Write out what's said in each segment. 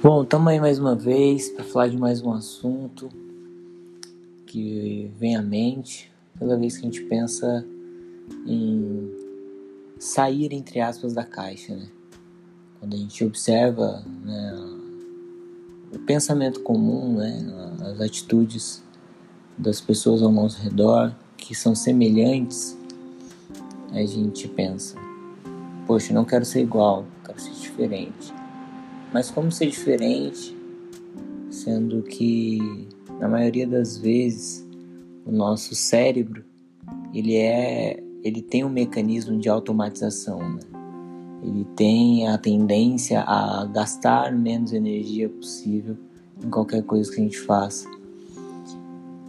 Bom, estamos aí mais uma vez para falar de mais um assunto que vem à mente toda vez que a gente pensa em sair, entre aspas, da caixa, né? Quando a gente observa né, o pensamento comum, né, as atitudes das pessoas ao nosso redor que são semelhantes, a gente pensa, poxa, não quero ser igual, quero ser diferente. Mas como ser diferente, sendo que na maioria das vezes o nosso cérebro ele é ele tem um mecanismo de automatização, né? ele tem a tendência a gastar menos energia possível em qualquer coisa que a gente faça.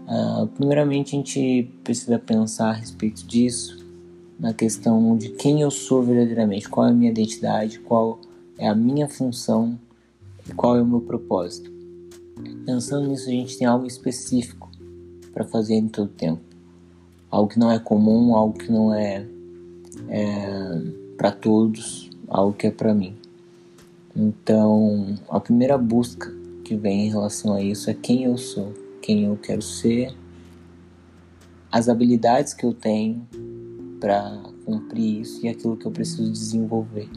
Uh, primeiramente, a gente precisa pensar a respeito disso, na questão de quem eu sou verdadeiramente, qual é a minha identidade, qual é a minha função e qual é o meu propósito. Pensando nisso, a gente tem algo específico para fazer em todo tempo. Algo que não é comum, algo que não é, é para todos, algo que é para mim. Então, a primeira busca que vem em relação a isso é quem eu sou, quem eu quero ser, as habilidades que eu tenho para cumprir isso e aquilo que eu preciso desenvolver.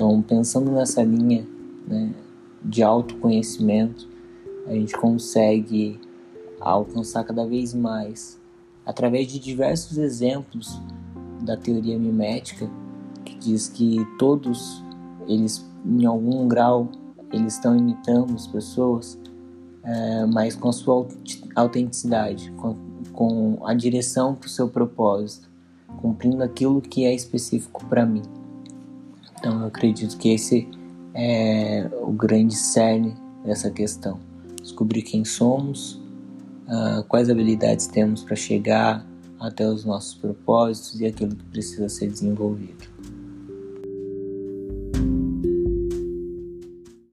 Então, pensando nessa linha né, de autoconhecimento, a gente consegue alcançar cada vez mais através de diversos exemplos da teoria mimética que diz que todos eles em algum grau eles estão imitando as pessoas é, mas com a sua autenticidade com, com a direção para o seu propósito cumprindo aquilo que é específico para mim então eu acredito que esse é o grande cerne dessa questão. Descobrir quem somos, uh, quais habilidades temos para chegar até os nossos propósitos e aquilo que precisa ser desenvolvido.